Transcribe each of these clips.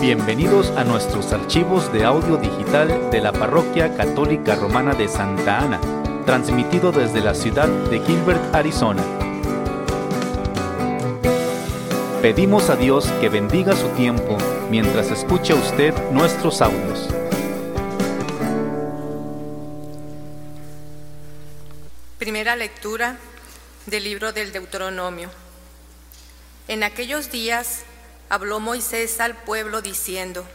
Bienvenidos a nuestros archivos de audio digital de la Parroquia Católica Romana de Santa Ana, transmitido desde la ciudad de Gilbert, Arizona. Pedimos a Dios que bendiga su tiempo mientras escucha usted nuestros audios. Primera lectura del libro del Deuteronomio. En aquellos días habló Moisés al pueblo diciendo,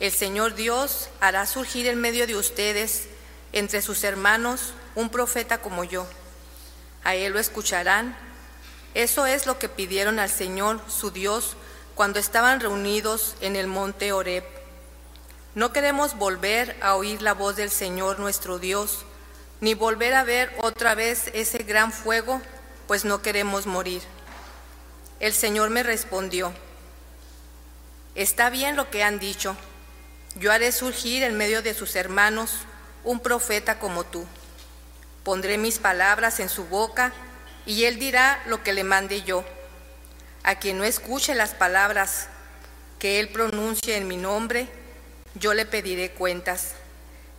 El Señor Dios hará surgir en medio de ustedes, entre sus hermanos, un profeta como yo. A él lo escucharán. Eso es lo que pidieron al Señor, su Dios, cuando estaban reunidos en el monte Horeb. No queremos volver a oír la voz del Señor nuestro Dios, ni volver a ver otra vez ese gran fuego, pues no queremos morir. El Señor me respondió, está bien lo que han dicho, yo haré surgir en medio de sus hermanos un profeta como tú. Pondré mis palabras en su boca y él dirá lo que le mande yo. A quien no escuche las palabras que él pronuncie en mi nombre, yo le pediré cuentas.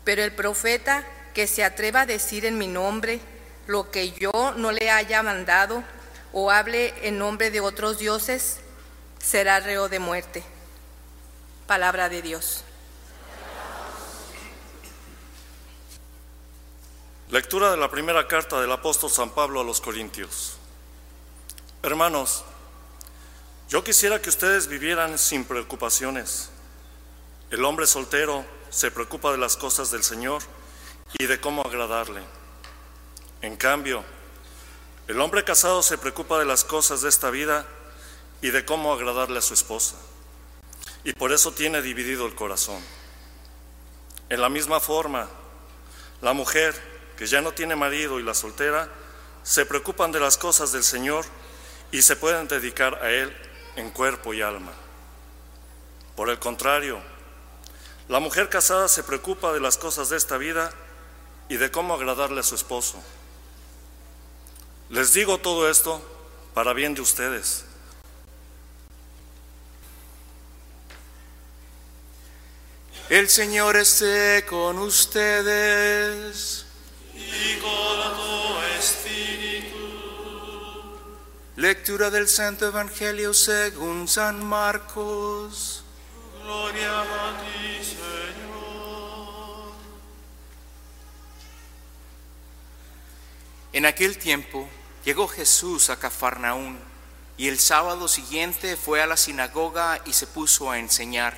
Pero el profeta que se atreva a decir en mi nombre lo que yo no le haya mandado, o hable en nombre de otros dioses, será reo de muerte. Palabra de Dios. Lectura de la primera carta del apóstol San Pablo a los Corintios. Hermanos, yo quisiera que ustedes vivieran sin preocupaciones. El hombre soltero se preocupa de las cosas del Señor y de cómo agradarle. En cambio, el hombre casado se preocupa de las cosas de esta vida y de cómo agradarle a su esposa. Y por eso tiene dividido el corazón. En la misma forma, la mujer que ya no tiene marido y la soltera se preocupan de las cosas del Señor y se pueden dedicar a Él en cuerpo y alma. Por el contrario, la mujer casada se preocupa de las cosas de esta vida y de cómo agradarle a su esposo. Les digo todo esto para bien de ustedes. El Señor esté con ustedes. Y con tu espíritu. Lectura del Santo Evangelio según San Marcos. Gloria a ti, Señor. En aquel tiempo llegó Jesús a Cafarnaún y el sábado siguiente fue a la sinagoga y se puso a enseñar.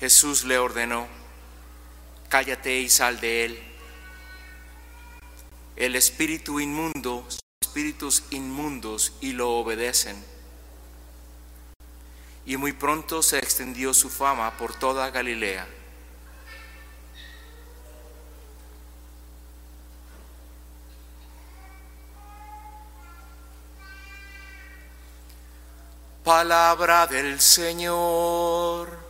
Jesús le ordenó, cállate y sal de él. El espíritu inmundo, espíritus inmundos y lo obedecen. Y muy pronto se extendió su fama por toda Galilea. Palabra del Señor.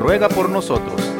ruega por nosotros.